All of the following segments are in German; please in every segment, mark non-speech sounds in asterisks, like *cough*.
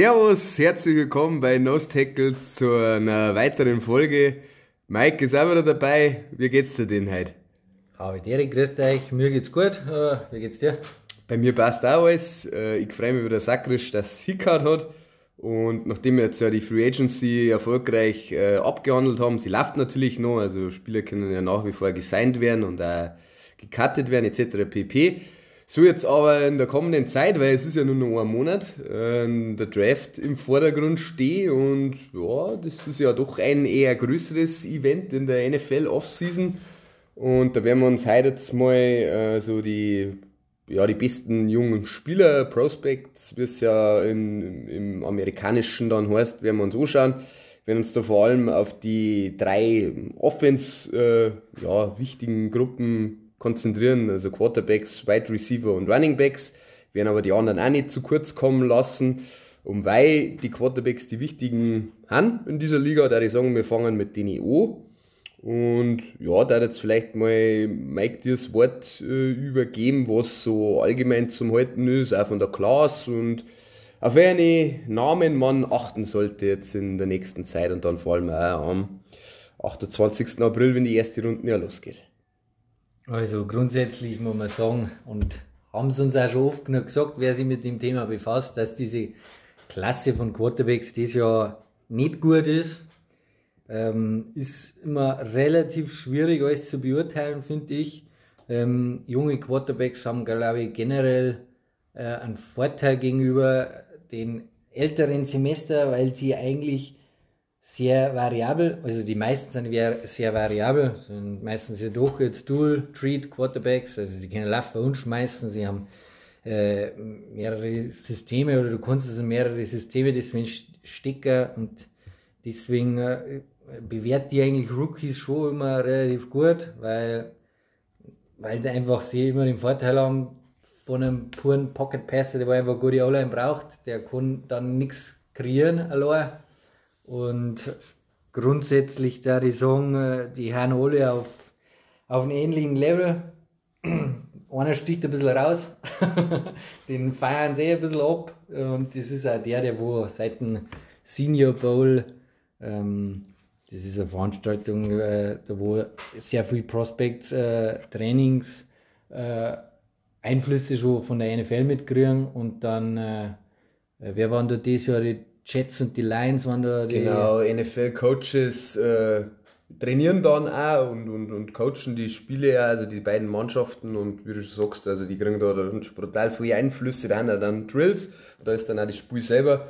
Servus, herzlich willkommen bei Nose Tackles zu einer weiteren Folge. Mike ist auch wieder dabei. Wie geht's dir denn heute? Habe Derek, grüßt euch. Mir geht's gut. Äh, wie geht's dir? Bei mir passt auch alles. Äh, ich freue mich wieder sakrisch, dass es Hickard hat. Und nachdem wir jetzt ja die Free Agency erfolgreich äh, abgehandelt haben, sie läuft natürlich noch, also Spieler können ja nach wie vor gesigned werden und auch gecuttet werden etc. pp. So jetzt aber in der kommenden Zeit, weil es ist ja nur noch ein Monat, äh, der Draft im Vordergrund steht und ja, das ist ja doch ein eher größeres Event in der NFL Offseason und da werden wir uns heute jetzt mal äh, so die, ja, die besten jungen Spieler, Prospects, wie es ja in, im amerikanischen dann heißt, werden wir uns anschauen. Werden uns da vor allem auf die drei Offense, äh, ja, wichtigen Gruppen konzentrieren, also Quarterbacks, Wide Receiver und Running Backs, werden aber die anderen auch nicht zu kurz kommen lassen. Und weil die Quarterbacks die wichtigen haben in dieser Liga, da ich sagen, wir fangen mit denen an. Und ja, da jetzt vielleicht mal Mike dir das Wort äh, übergeben, was so allgemein zum Halten ist, auch von der Klasse und auf welche Namen man achten sollte jetzt in der nächsten Zeit und dann vor allem auch am 28. April, wenn die erste Runde ja losgeht. Also grundsätzlich muss man sagen, und haben sie uns auch schon oft genug gesagt, wer sich mit dem Thema befasst, dass diese Klasse von Quarterbacks dieses Jahr nicht gut ist. Ähm, ist immer relativ schwierig alles zu beurteilen, finde ich. Ähm, junge Quarterbacks haben, glaube ich, generell äh, einen Vorteil gegenüber den älteren Semester, weil sie eigentlich sehr variabel, also die meisten sind sehr variabel, sind meistens ja doch jetzt Dual-Treat Quarterbacks, also sie können laufen und schmeißen, sie haben äh, mehrere Systeme oder du kannst also mehrere Systeme deswegen stecken und deswegen äh, bewährt die eigentlich Rookies schon immer relativ gut, weil, weil die einfach sie immer den Vorteil haben von einem puren Pocket Passer, der einfach gute O-Line braucht, der kann dann nichts kreieren allein und grundsätzlich da die äh, die haben alle auf, auf einem ähnlichen Level. *clears throat* Einer sticht ein bisschen raus, *laughs* den feiern sie ein bisschen ab. Und das ist auch der, der wo seit dem Senior Bowl, ähm, das ist eine Veranstaltung, äh, da wo sehr viel Prospects, äh, Trainings, äh, Einflüsse schon von der NFL mitkriegen. Und dann, äh, wer waren da dieses Jahr die Jets und die Lions waren da die. Genau, NFL-Coaches äh, trainieren dann auch und, und, und coachen die Spiele, also die beiden Mannschaften und wie du sagst, also die kriegen da dann brutal viele Einflüsse, da haben dann Drills, da ist dann auch das Spiel selber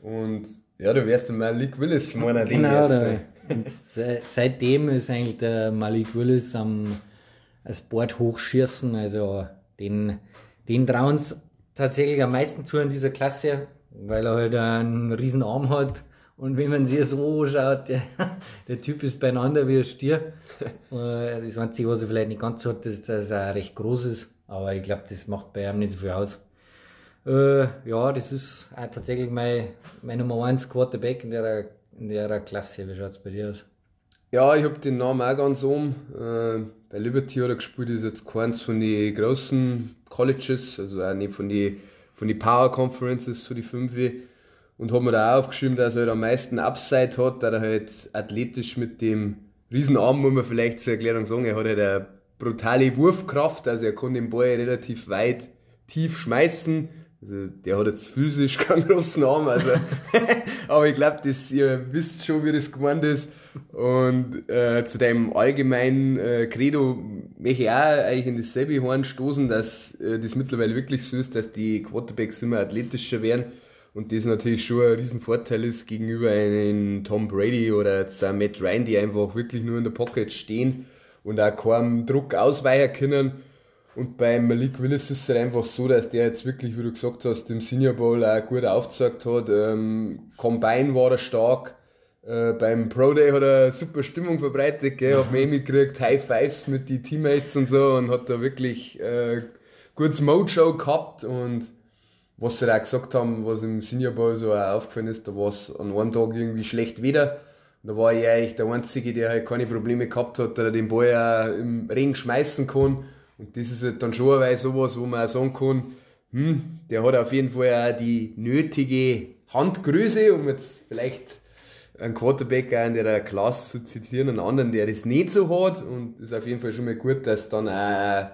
und ja, du wärst der Malik Willis, meiner genau, jetzt. Se seitdem ist eigentlich der Malik Willis am das Board hochschießen, also den, den trauen es tatsächlich am meisten zu in dieser Klasse weil er halt einen riesen Arm hat. Und wenn man sich so anschaut, der, *laughs* der Typ ist beieinander wie ein Stier. *laughs* Äh, das Einzige, was er vielleicht nicht ganz hat, ist, dass er recht groß ist. Aber ich glaube, das macht bei ihm nicht so viel aus. Äh, ja, das ist auch tatsächlich mein, mein Nummer 1 Quarterback in der, in der Klasse. Wie schaut es bei dir aus? Ja, ich habe den Namen auch ganz um. Äh, bei Liberty hat er gespielt, ist jetzt keins von den großen Colleges, also auch nicht von den von den Power Conferences zu die fünf und habe mir da auch aufgeschrieben, dass er halt am meisten Upside hat, da er halt athletisch mit dem Riesenarm, muss man vielleicht zur Erklärung sagen, er hat halt eine brutale Wurfkraft, also er kann den Ball relativ weit tief schmeißen. Also der hat jetzt physisch *laughs* keinen großen Arm, also *laughs* aber ich glaube, ihr wisst schon, wie das gemeint ist. Und äh, zu deinem allgemeinen äh, Credo möchte ich auch eigentlich in dasselbe Horn stoßen, dass äh, das mittlerweile wirklich so ist, dass die Quarterbacks immer athletischer werden und das natürlich schon ein Riesenvorteil ist gegenüber einem Tom Brady oder jetzt auch Matt Ryan, die einfach wirklich nur in der Pocket stehen und auch keinem Druck ausweichen können. Und bei Malik Willis ist es halt einfach so, dass der jetzt wirklich, wie du gesagt hast, im Senior Bowl auch gut aufgezeigt hat. Ähm, Combine war er stark äh, beim Pro Day hat er super Stimmung verbreitet, gell, hab mich mitgekriegt, High Fives mit den Teammates und so und hat da wirklich äh, gutes Mojo gehabt und was sie da gesagt haben, was im Senior Bowl so auch aufgefallen ist, da war es an einem Tag irgendwie schlecht wieder. Da war ich eigentlich der Einzige, der halt keine Probleme gehabt hat, der den Ball auch im Ring schmeißen kann. Und das ist halt dann schon eine sowas, wo man auch sagen kann, hm, der hat auf jeden Fall auch die nötige Handgröße, um jetzt vielleicht einen Quarterback in der Klasse zu zitieren, einen anderen, der das nicht so hat. Und ist auf jeden Fall schon mal gut, dass dann ein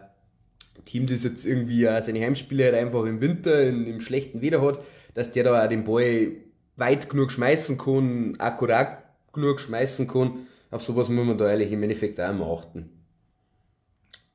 Team, das jetzt irgendwie seine Heimspiele halt einfach im Winter, in, im schlechten Wetter hat, dass der da auch den Ball weit genug schmeißen kann, akkurat genug schmeißen kann. Auf sowas muss man da eigentlich im Endeffekt auch immer achten.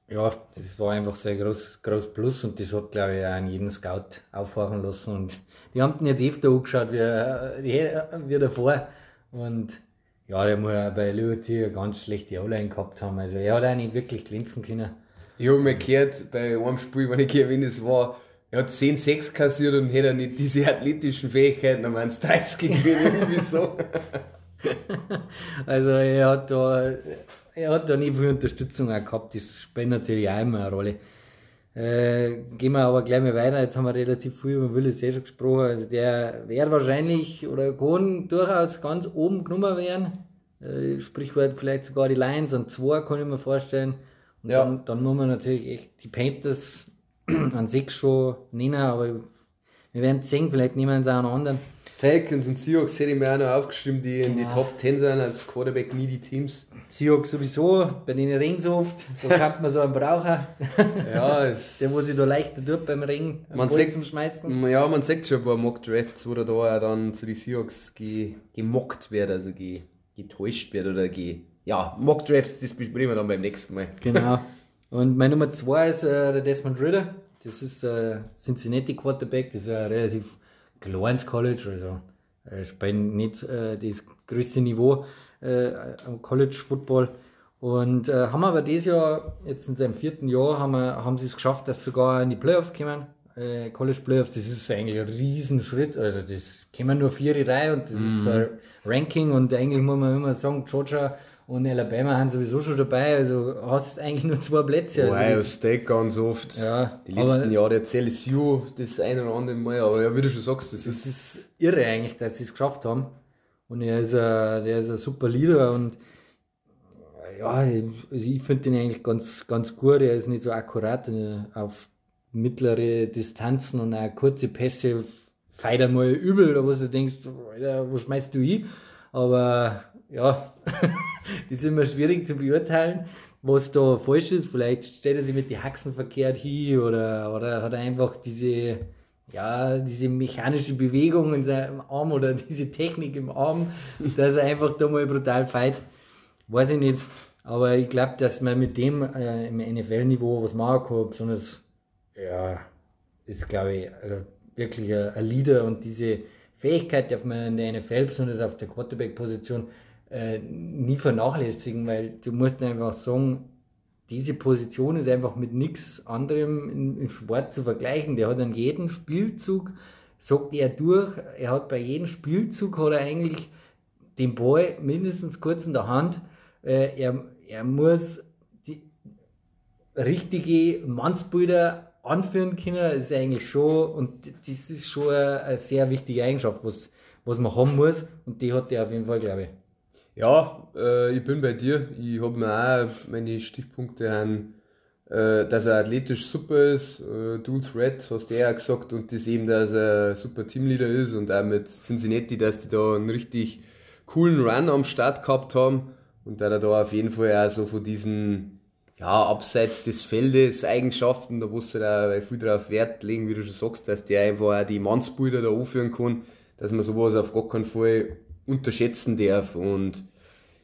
Ja, das war einfach ein groß, groß Plus und das hat, glaube ich, auch an jeden Scout aufhorchen lassen. Und die haben den jetzt öfter angeschaut wie, wie davor. Und ja, der muss ja bei Liberty eine ganz schlechte O-Line gehabt haben. Also er hat auch nicht wirklich glänzen können. Ich habe mal gehört, bei einem Spiel, wenn ich erwähnt es war, er hat 10-6 kassiert und hätte nicht diese athletischen Fähigkeiten, dann waren es 30 gewinnen, irgendwie so. *laughs* also er hat da, er hat da nie viel Unterstützung auch gehabt, das spielt natürlich auch immer eine Rolle. Äh, gehen wir aber gleich mal weiter. Jetzt haben wir relativ viel über Willis eh schon gesprochen. Also der wäre wahrscheinlich oder kann durchaus ganz oben genommen werden. Äh, Sprichwort vielleicht sogar die Lions an zwei, kann ich mir vorstellen. Und ja. dann, dann muss man natürlich echt die Panthers *clears throat* an sechs schon nennen, aber wir werden sehen, vielleicht nehmen sie auch einen anderen. Falcons und Seahawks hätte ich mir auch noch aufgeschrieben, die genau. in die. Top 10 sind als Quarterback nie die Teams. Seahawks sowieso, bei denen ringt es oft, da *laughs* kann man so einen brauchen. ja, es *laughs* Der, wo sich da leichter tut beim Ring, man sagt, zum Schmeißen. Ja, man sagt schon ein paar Mock-Drafts, wo da auch dann zu den Seahawks ge, gemockt wird, also ge, getäuscht wird oder ge, ja, Mock-Drafts, das besprechen wir dann beim nächsten Mal. Genau. *laughs* Und mein Nummer 2 ist äh, der Desmond Ritter. Das ist äh, Cincinnati Quarterback, das ist ein relativ kleines College, also äh, spielen nicht äh, das größte Niveau äh, am College Football. Und äh, haben aber dieses Jahr, jetzt in seinem vierten Jahr, haben, wir, haben sie es geschafft, dass sie sogar in die Playoffs kommen. Äh, College Playoffs, das ist eigentlich ein Riesenschritt. Also das kommen nur vier rein und das mhm. ist ein Ranking und eigentlich muss man immer sagen, Georgia und Alabama haben sowieso schon dabei, also hast eigentlich nur zwei Plätze. Also Ohio State ganz oft. Ja, die letzten Jahre der CLSU das eine oder andere Mal, aber ja, wie du schon sagst, das, das ist, ist irre eigentlich, dass sie es geschafft haben. Und er ist ein, der ist ein super Leader und ja, also ich finde den eigentlich ganz, ganz gut. Er ist nicht so akkurat äh, auf mittlere Distanzen und auch kurze Pässe feit einmal übel, da wo du denkst, wo schmeißt du hin? Aber ja, *laughs* das ist immer schwierig zu beurteilen, was da falsch ist. Vielleicht stellt er sich mit den Haxen verkehrt hin oder, oder hat er einfach diese, ja, diese mechanische Bewegung in seinem Arm oder *laughs* diese Technik im Arm, dass er einfach da mal brutal feit. Weiß ich nicht. Aber ich glaube, dass man mit dem äh, im NFL-Niveau was machen kann, besonders, ja, ist glaube ich äh, wirklich ein, ein Leader und diese Fähigkeit darf man in der NFL, besonders auf der Quarterback-Position, äh, nie vernachlässigen, weil du musst einfach sagen, diese Position ist einfach mit nichts anderem im, Sport zu vergleichen. Der hat an jedem Spielzug, sagt er durch, er hat bei jedem Spielzug hat er eigentlich den Ball mindestens kurz in der Hand. Äh, er, er muss die richtige Mannsbilder anführen können, ist eigentlich schon, und das ist schon eine, eine sehr wichtige Eigenschaft, was, was man haben muss, und die hat er auf jeden Fall, glaube ich. Ja, äh, ich bin bei dir. Ich habe mir auch meine Stichpunkte an, äh, dass er athletisch super ist, äh, Dual Threat, hast du ja gesagt, und das eben, dass er super Teamleader ist und auch mit Cincinnati, dass die da einen richtig coolen Run am Start gehabt haben und dass er da auf jeden Fall auch so von diesen, ja, abseits des Feldes Eigenschaften, da musst du da viel drauf Wert legen, wie du schon sagst, dass der einfach auch die Mannsbilder da anführen kann, dass man sowas auf gar keinen Fall unterschätzen darf. Und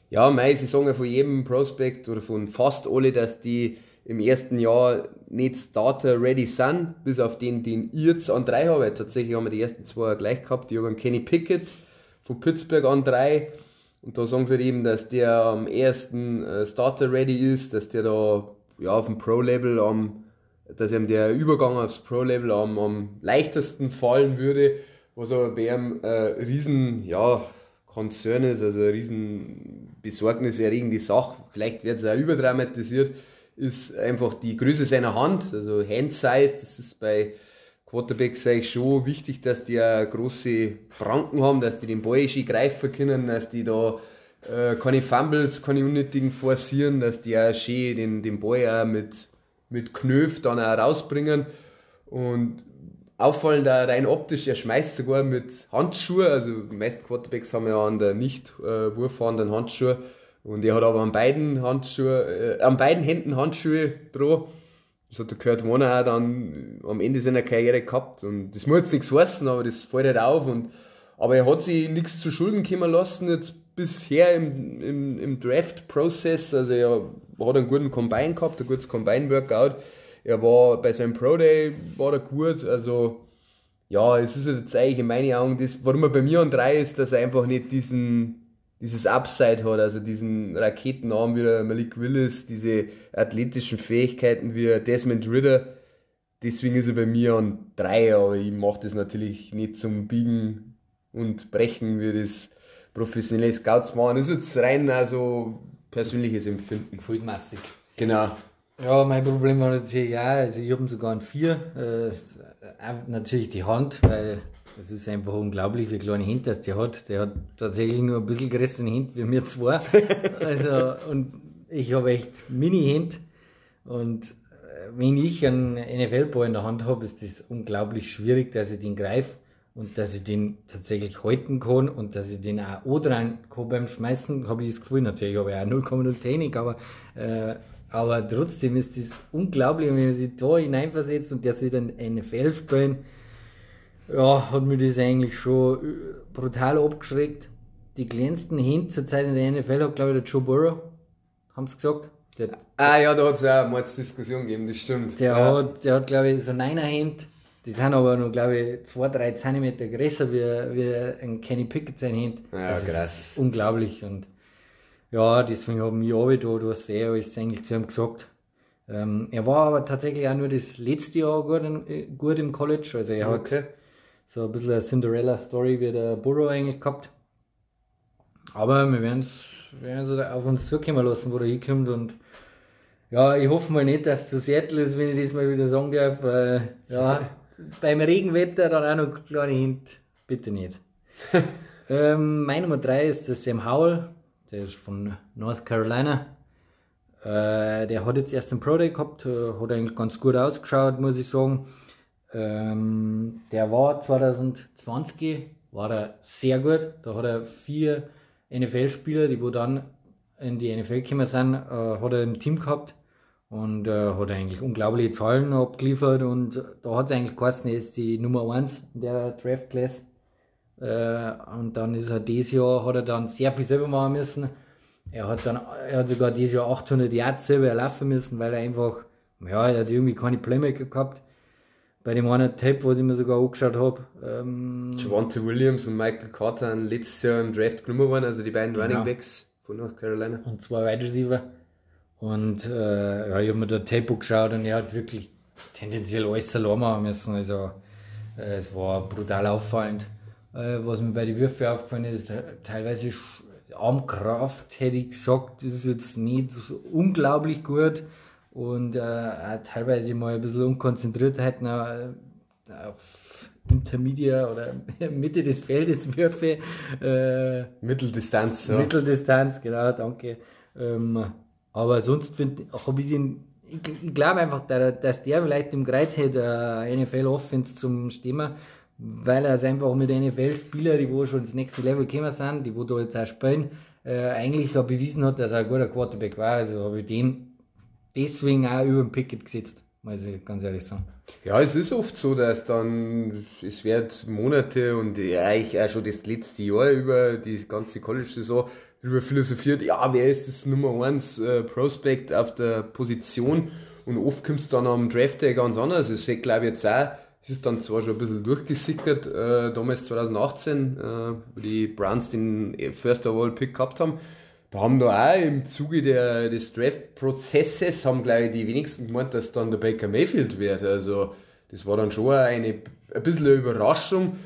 ja, mei, sie sagen ja von jedem Prospect oder von fast alle, dass die im ersten Jahr nicht Starter ready sind, bis auf den, den ich jetzt an drei habe. Tatsächlich haben wir die ersten zwei gleich gehabt. Die haben Kenny Pickett von Pittsburgh an drei. Und da sagen sie eben, dass der am ersten äh, Starter ready ist, dass der da ja, auf dem Pro-Level am, dass ihm der Übergang aufs Pro-Level am, am leichtesten fallen würde, was aber bei einem äh, riesen, ja, Konzern ist, also eine riesen besorgniserregende Sache, vielleicht wird es auch überdramatisiert, ist einfach die Größe seiner Hand, also Hand Size, das ist bei Quarterbacks eigentlich schon wichtig, dass die ja große Pranken haben, dass die den Ball schön greifen können, dass die da äh, keine Fumbles, keine unnötigen forcieren, dass die auch schön den, den Ball auch mit, mit Knöf dann auch rausbringen. Und auffallend da rein optisch, er schmeißt sogar mit Handschuhe, also die meisten Quarterbacks haben ja an der nicht äh, Handschuhe. Und er hat aber an beiden Handschuhe, äh, an beiden Händen Handschuhe dran. Das hat der Kurt Warner auch dann am Ende seiner Karriere gehabt. Und das muss jetzt nichts heißen, aber das fällt halt auf. Und aber er hat sich nichts zu Schulden kommen lassen jetzt bisher im, im, im Draft-Prozess, also er hat einen guten Combine gehabt, ein gutes Combine-Workout, er war bei seinem Pro Day war er gut, also ja, es ist jetzt eigentlich in meinen Augen das, warum er bei mir an drei ist, dass er einfach nicht diesen dieses Upside hat, also diesen Raketenarm wie der Malik Willis, diese athletischen Fähigkeiten wie Desmond Ritter. Deswegen ist er bei mir an drei, aber ich mache das natürlich nicht zum Biegen und Brechen, wie das professionelle Scouts machen. Das ist jetzt rein also persönliches Empfinden. Fußmassig. Genau. Ja, mein Problem war natürlich auch, also ich habe sogar ein vier. Äh, natürlich die Hand, weil das ist einfach unglaublich, wie kleine Hände das der hat. Der hat tatsächlich nur ein bisschen größere Hände wie mir zwei. *laughs* also, und ich habe echt Mini-Hände. Und äh, wenn ich einen NFL-Ball in der Hand habe, ist das unglaublich schwierig, dass ich den greife und dass ich den tatsächlich halten kann und dass ich den auch O-Dran kann beim Schmeißen, habe ich das Gefühl. Natürlich habe ich auch 0,0 Technik, aber, äh, aber trotzdem ist das unglaublich, wenn man sich da hineinversetzt und der sich dann NFL spielen ja, hat mich das eigentlich schon äh, brutal abgeschreckt. Die kleinsten Hände zur Zeit in der NFL hat, glaube ich, der Joe Burrow, haben sie gesagt. Der, ah ja, da hat es ja mal eine Diskussion gegeben, das stimmt. Der ja. hat, der hat glaube ich, so einer Hände, die sind aber noch, glaube ich, 2-3 cm größer wie, wie ein Kenny Pickett sein Hände. Ja, das krass. Ist unglaublich und ja, deswegen habe ich mich auch da, du hast eh alles eigentlich zu ihm gesagt. Ähm, er war aber tatsächlich auch nur das letzte Jahr gut, in, äh, gut im College, also er okay. hat so ein bisschen eine Cinderella-Story wie der Burrow eigentlich gehabt. Aber wir werden es auf uns zukommen lassen, wo er hinkommt. Und ja, ich hoffe mal nicht, dass es zu Seattle ist, wenn ich das mal wieder sagen darf. Weil, ja, beim Regenwetter dann auch noch kleine Hint. Bitte nicht. *laughs* ähm, mein Nummer 3 ist der Sam Howell. Der ist von North Carolina. Äh, der hat jetzt erst einen Pro Day gehabt, äh, hat eigentlich ganz gut ausgeschaut, muss ich sagen. Ähm, der war 2020 war er sehr gut. Da hat er vier NFL-Spieler, die wo dann in die NFL gekommen sind, äh, hat er im Team gehabt und äh, hat eigentlich unglaubliche Zahlen abgeliefert und da hat es eigentlich geheißen, er ist die Nummer 1 in der Draft Class. Äh, und dann ist er dieses Jahr, hat er dann sehr viel selber machen müssen. Er hat dann, er hat sogar dieses Jahr 800 Yards selber erlaufen müssen, weil er einfach, ja, er hat irgendwie keine Playmaker gehabt bei dem einen Tape, was ich mir sogar angeschaut habe. Ähm, Javante Williams und Michael Carter haben letztes Jahr im Draft genommen worden, also die beiden genau. Running Backs von North Carolina. Und zwei Wide Receiver. Und äh, ja, ich habe mir da Tape angeschaut und er hat wirklich tendenziell alles machen müssen. Also äh, es war brutal auffallend. Äh, was mir bei den Würfen aufgefallen ist, teilweise Armkraft hätte ich gesagt, das ist jetzt nicht so unglaublich gut und äh, teilweise mal ein bisschen Unkonzentriertheit äh, auf Intermedia oder *laughs* Mitte des Feldes Würfe. Äh, Mitteldistanz, ja. Mitteldistanz, genau, danke. Ähm, aber sonst habe ich den, ich, glaube einfach, dass der vielleicht im Kreuz hätte, äh, NFL Offense zum Stimmen, weil er es einfach mit NFL-Spielern, die wo schon ins nächste Level gekommen sind, die wo da jetzt auch spielen, äh, eigentlich auch bewiesen hat, dass er ein guter Quarterback war. Also habe ich den deswegen auch über den Pickett gesetzt, muss ich ganz ehrlich sagen. Ja, es ist oft so, dass dann, es wird Monate und eigentlich auch schon das letzte Jahr über die ganze College-Saison darüber philosophiert, ja, wer ist das Nummer 1 äh, Prospect auf der Position und oft kommt es dann am Draft Day ganz anders. Es ist, glaube ich, jetzt auch, es ist dann zwar schon ein bisschen durchgesickert, äh, damals 2018, äh, wo die Browns den First Overall Pick gehabt haben, da haben da auch im Zuge der, des Draft-Prozesses, haben glaube ich die wenigsten gemeint, dass dann der Baker Mayfield wird. Also das war dann schon eine, ein bisschen eine Überraschung.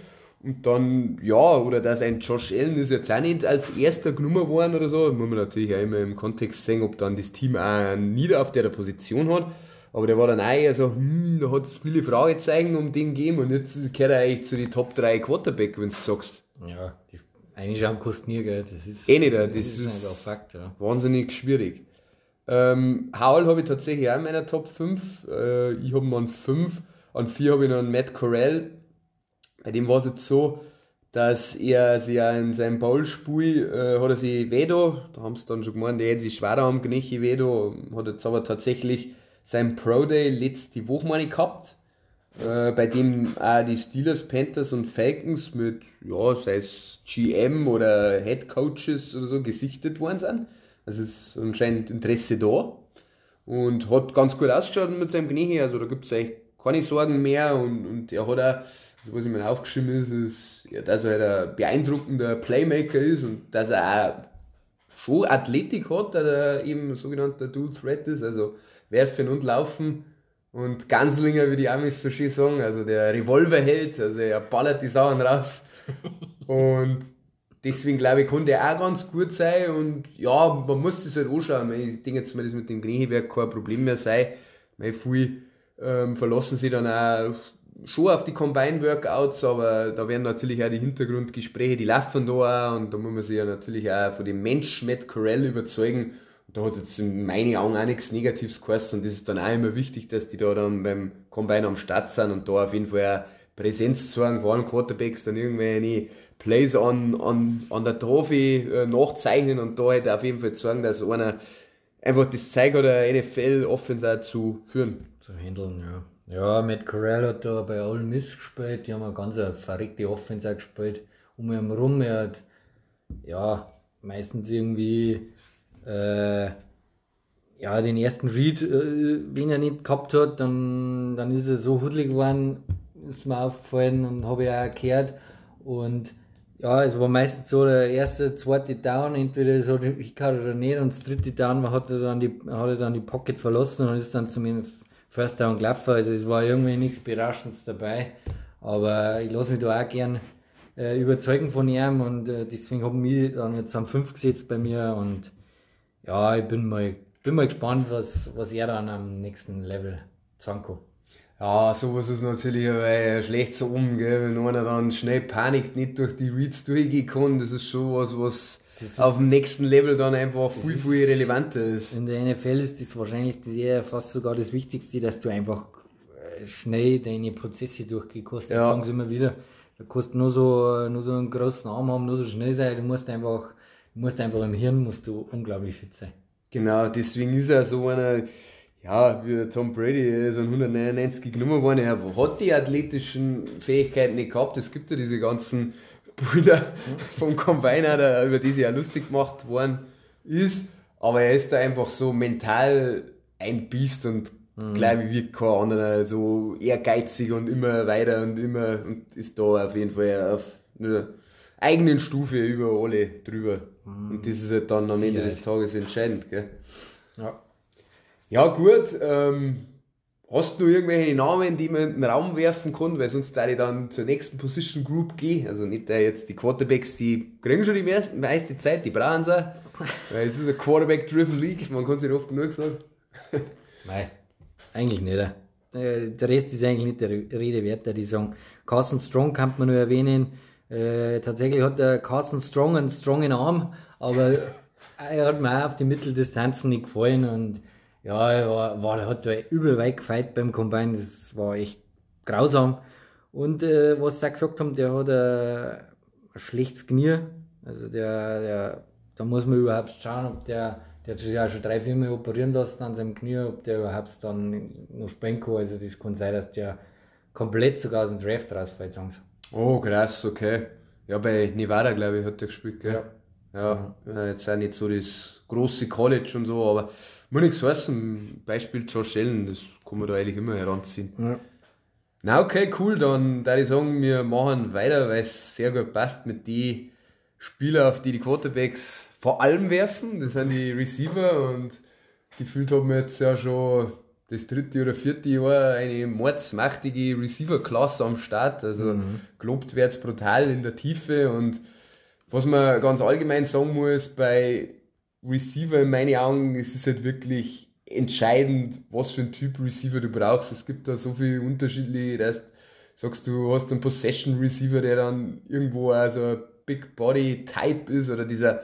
Und dann, ja, oder dass ein Josh Allen ist jetzt auch nicht als erster genommen worden oder so. muss man natürlich auch immer im Kontext sehen, ob dann das Team auch nieder auf der Position hat. Aber der war dann auch eher so, hm, da hat es viele Fragezeichen um den gegeben und jetzt gehört er eigentlich zu den Top 3 Quarterback, wenn du sagst. Ja, das Einschauen kostet nie Geld. Das ist, eh nicht, das, das ist, ist Fakt, ja. wahnsinnig schwierig. Ähm, Howell habe ich tatsächlich auch in meiner Top 5. Äh, ich habe ihn an 5. An 4 habe ich noch einen Matt Corell. Bei dem war es jetzt so, dass er sich ja in seinem Ballspiel äh, hat er sich Vedo, da haben sie dann schon gemeint, er hätte sich schwerer am Knechi Vedo, hat jetzt aber tatsächlich sein Pro Day letzte Woche meine gehabt, äh, bei dem auch die Steelers, Panthers und Falcons mit, ja, sei es GM oder Head Coaches oder so gesichtet worden sind. Also ist anscheinend Interesse da. Und hat ganz gut ausgeschaut mit seinem Knie, also da gibt es eigentlich keine Sorgen mehr. Und, und er hat auch also was ich mir aufgeschrieben ist, ist, ja, dass er halt ein beeindruckender Playmaker ist und dass er auch schon Athletik hat, dass er eben sogenannter Dual Threat ist, also werfen und laufen. Und Ganslinger, wie die Amis so schön sagen, also der Revolverheld, also er ballert die Sachen raus. *laughs* und deswegen glaube ich, konnte er auch ganz gut sein. Und ja, man muss das halt anschauen. Ich denke jetzt mal, das mit dem Kniewerk kein Problem mehr sein. Weil viel ähm, verlassen sie dann auch schon auf die Combine-Workouts, aber da werden natürlich auch die Hintergrundgespräche, die laufen da auch und da muss man sich ja natürlich auch von dem Mensch Matt Corell überzeugen. Da hat jetzt in meinen Augen auch nichts Negatives geheißen und das ist dann auch immer wichtig, dass die da dann beim Combine am Start sind und da auf jeden Fall auch Präsenz zeigen, waren Quarterbacks dann irgendwelche Plays an, an, an der Trophy äh, nachzeichnen und da halt auf jeden Fall zeigen, dass einer einfach das Zeug hat, eine NFL-Offense zu führen. Zu handeln, ja. Ja, Matt Corral hat da bei Ole Miss gespielt, die haben eine ganz verrückte Offense gespielt. Um ihn herum, er hat ja meistens irgendwie äh, ja, den ersten Read, äh, wenn er nicht gehabt hat, dann, dann ist er so hudelig geworden, ist mir aufgefallen und habe auch gehört. Und ja, es war meistens so der erste, zweite Down, entweder so kann oder nicht, und das dritte Down hat er dann die, hat er dann die Pocket verlassen und ist dann zum First Down gelaufen. Also es war irgendwie nichts Berauschendes dabei. Aber ich lasse mich da auch gern äh, überzeugen von ihm und äh, deswegen haben wir dann jetzt am 5 gesetzt bei mir und ja, ich bin mal, bin mal gespannt, was, was er dann am nächsten Level sagen kann. Ja, sowas ist natürlich schlecht so um, gell? wenn einer dann schnell panikt, nicht durch die Reads durchgehen kann. Das ist schon was, was auf dem nächsten Level dann einfach viel, viel relevanter ist. In der NFL ist das wahrscheinlich die, fast sogar das Wichtigste, dass du einfach äh, schnell deine Prozesse. Das ja. sagen sie immer wieder. Du kannst nur so, nur so einen großen Arm haben, nur so schnell sein. Du musst einfach, musst einfach im Hirn musst du unglaublich fit sein. Genau, deswegen ist er so einer, ja, wie Tom Brady, so ein 199 genommen worden. Er hat die athletischen Fähigkeiten nicht gehabt. Es gibt ja diese ganzen Bilder vom Combiner, über die sich ja lustig gemacht worden ist. Aber er ist da einfach so mental ein Biest und mhm. glaube ich wie kein anderer, so ehrgeizig und immer weiter und immer und ist da auf jeden Fall auf einer eigenen Stufe über alle drüber. Mhm. Und das ist halt dann am Ende des Tages entscheidend. Gell? Ja. Ja, gut. Ähm, Hast du noch irgendwelche Namen, die man in den Raum werfen kann? Weil sonst da ich dann zur nächsten Position Group gehe. Also nicht der jetzt die Quarterbacks, die kriegen schon die meiste Zeit, die brauchen sie. *laughs* Weil es ist eine Quarterback-driven League, man kann es nicht oft genug sagen. *laughs* Nein, eigentlich nicht. Der Rest ist eigentlich nicht der Rede wert, die sagen. Carson Strong kann man nur erwähnen. Äh, tatsächlich hat der Carson Strong einen strongen Arm, aber *laughs* er hat mir auch auf die Mitteldistanzen nicht gefallen und ja, er war, war, hat da übel weit gefeit beim Combine, das war echt grausam. Und äh, was sie auch gesagt haben, der hat ein, ein schlechtes Knie. Also der, der, da muss man überhaupt schauen, ob der, der hat sich ja schon drei, vier Mal operieren lassen an seinem Knie, ob der überhaupt dann noch spielen kann. Also das kann sein, dass der komplett sogar aus dem Draft rausfällt, sagen sie. Oh, krass, okay. Ja, bei Nevada, glaube ich, hat der gespielt, gell? Ja. Ja, ja. jetzt auch nicht so das große College und so, aber muss nichts heißen. Beispiel Josh Allen, das kann man da eigentlich immer heranziehen. Ja. Na okay, cool, dann würde ich sagen, wir machen weiter, weil es sehr gut passt mit den Spielern, auf die die Quarterbacks vor allem werfen. Das sind die Receiver und gefühlt haben wir jetzt ja schon das dritte oder vierte Jahr eine mordsmachtige Receiver-Klasse am Start. Also mhm. gelobt wird es brutal in der Tiefe und was man ganz allgemein sagen muss, bei Receiver in meinen Augen ist es halt wirklich entscheidend, was für ein Typ Receiver du brauchst. Es gibt da so viele unterschiedliche, dass sagst du, hast einen Possession Receiver, der dann irgendwo also ein Big Body Type ist oder dieser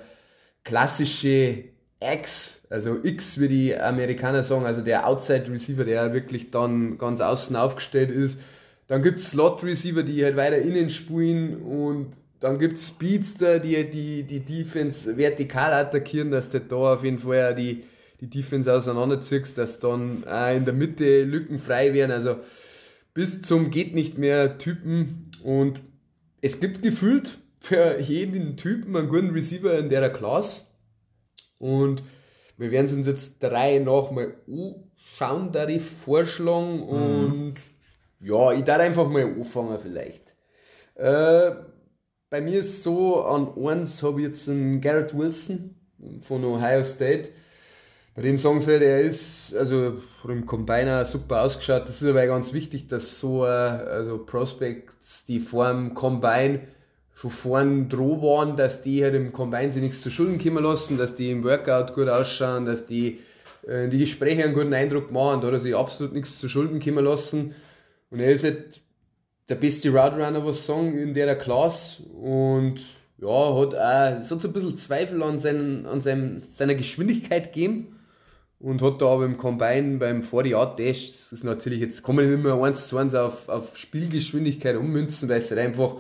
klassische X, also X, wie die Amerikaner sagen, also der Outside Receiver, der wirklich dann ganz außen aufgestellt ist. Dann gibt es Slot Receiver, die halt weiter innen spielen und dann gibt es Speedster, die, die die Defense vertikal attackieren, dass du da auf jeden Fall die, die Defense auseinanderziehst, dass dann auch in der Mitte Lücken frei werden. Also bis zum geht nicht mehr Typen und es gibt gefühlt für jeden Typen einen guten Receiver in der Klasse. Und wir werden uns jetzt drei nochmal anschauen, da die vorschlagen. Mhm. Und ja, ich darf einfach mal anfangen vielleicht. Äh, bei mir ist so, an eins habe ich jetzt einen Garrett Wilson von Ohio State. Bei dem sagen sie, er ist also im Combiner super ausgeschaut. Das ist aber ganz wichtig, dass so also Prospects, die vor dem Combine schon vorn droh waren, dass die halt im Combine sich nichts zu Schulden kommen lassen, dass die im Workout gut ausschauen, dass die äh, die Gespräche einen guten Eindruck machen, da hat er sich absolut nichts zu Schulden kommen lassen. Und er ist halt der beste Route Runner, was sagen, in der Klasse. Und ja, hat auch, so ein bisschen Zweifel an, seinen, an seinem, seiner Geschwindigkeit gegeben. Und hat da aber im Combine beim 40 Art Dash, das ist natürlich, jetzt kann man nicht mehr eins zu eins auf, auf Spielgeschwindigkeit ummünzen, weil es halt einfach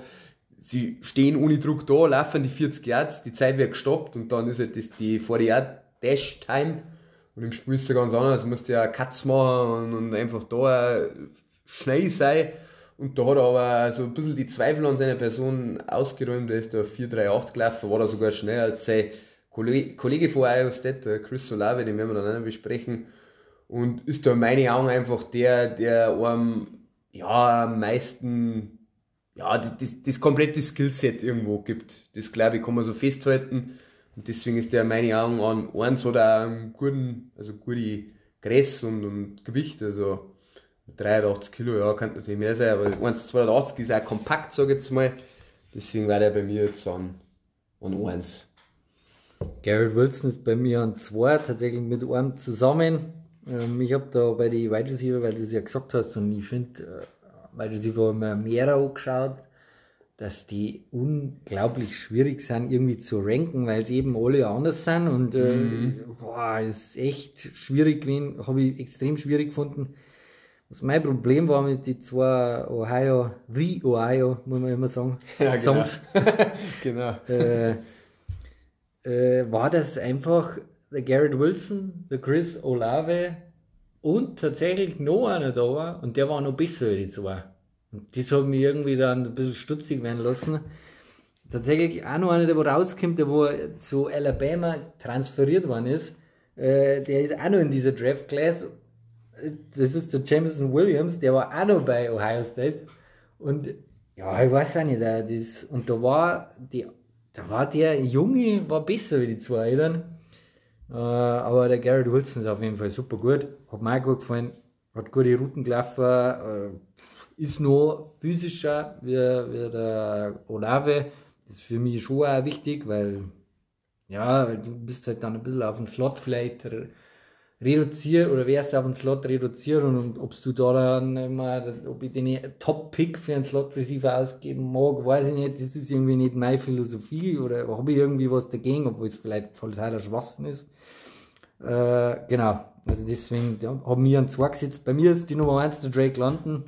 sie stehen ohne Druck da, laufen die 40 Yards, die Zeit wird gestoppt und dann ist halt das die 40 Yard Dash Time. Und im Spiel ist es ganz anders, du musst ja Cuts machen und, einfach da schnell sein. Und da hat er aber so ein bisschen die Zweifel an seiner Person ausgeräumt. Er ist da 4-3-8 gelaufen, war da sogar schneller als sein Kollege, Kollege von Iowa State, Chris Solave, den werden wir dann auch noch besprechen. Und ist da in meinen Augen einfach der, der am ja, am meisten ja, das, das komplette Skillset irgendwo gibt. Das glaube ich, kann man so festhalten. Und deswegen ist der meine Augen an eins hat auch einen guten, also gute Größe und, und Gewicht. Also 83 Kilo, ja, könnte natürlich mehr sein, aber 1,82 ist auch kompakt, sage ich jetzt mal. Deswegen war der bei mir jetzt an, an 1. Garrett Wilson ist bei mir an 2, tatsächlich mit einem zusammen. Ähm, ich habe da bei den Wide Receiver, weil du es ja gesagt hast, und ich finde, äh, weil du sie vor mehr angeschaut, dass die unglaublich schwierig sind, irgendwie zu ranken, weil sie eben alle anders sind und äh, mhm. boah, ist echt schwierig gewesen, habe ich extrem schwierig gefunden. Was mein Problem war mit den zwei Ohio, wie Ohio, muss man immer sagen, *laughs* ja, genau. Songs, *laughs* genau. äh, äh, war das einfach der Garrett Wilson, der Chris Olave und tatsächlich noch einer da war und der war noch besser als die zwei. Und das hat mich irgendwie dann ein bisschen stutzig werden lassen. Tatsächlich auch noch einer, der rauskommt, der wo zu Alabama transferiert worden ist. Äh, der ist auch noch in dieser Draft Class. Das ist der Jameson Williams, der war auch noch bei Ohio State. Und ja, ich weiß auch nicht, das, und da war, die, da war der Junge war besser wie die zwei Eltern. Äh, aber der Garrett Wilson ist auf jeden Fall super gut. Hat mir auch gut gefallen. Hat gute Routen gelaufen. Äh, ist noch physischer wie, wie der Olave. Das ist für mich schon auch wichtig, weil ja, du bist halt dann ein bisschen auf den Slot vielleicht reduzieren oder wärst auf den Slot reduzieren und ob du da dann immer, ob ich den Top-Pick für einen Slot-Receiver ausgeben mag, weiß ich nicht. Das ist irgendwie nicht meine Philosophie oder habe ich irgendwie was dagegen, obwohl es vielleicht totaler Schwachsinn ist. Äh, genau, also deswegen ja, haben wir einen 2 gesetzt. Bei mir ist die Nummer 1 der Drake London.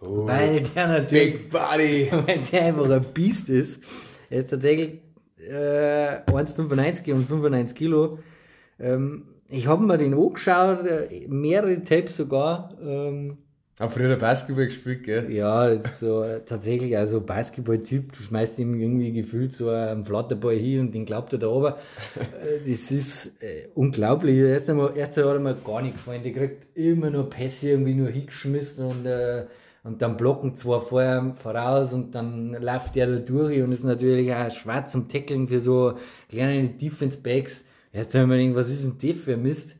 Oh, weil der natürlich, Big Body. *laughs* weil der einfach ein Biest ist. Er ist tatsächlich äh, 1,95 und 95 Kilo. Ähm, ich habe mir den angeschaut, äh, mehrere Tapes sogar. Ähm, auch früher Basketball gespielt, gell? Ja, so äh, tatsächlich also Basketball-Typ. Du schmeißt ihm irgendwie gefühlt so einen Flatterball hin und den glaubt er da oben. *laughs* Äh, das ist äh, unglaublich. Erst einmal, erst einmal hat er mir gar nicht gefallen. Der kriegt immer nur Pässe irgendwie nur hingeschmissen und, äh, und dann blocken zwei vorher voraus und dann läuft der da durch und ist natürlich auch schwer zum Tackeln für so kleine Defense-Backs Jetzt haben wir denkt, was ist denn das für Mist?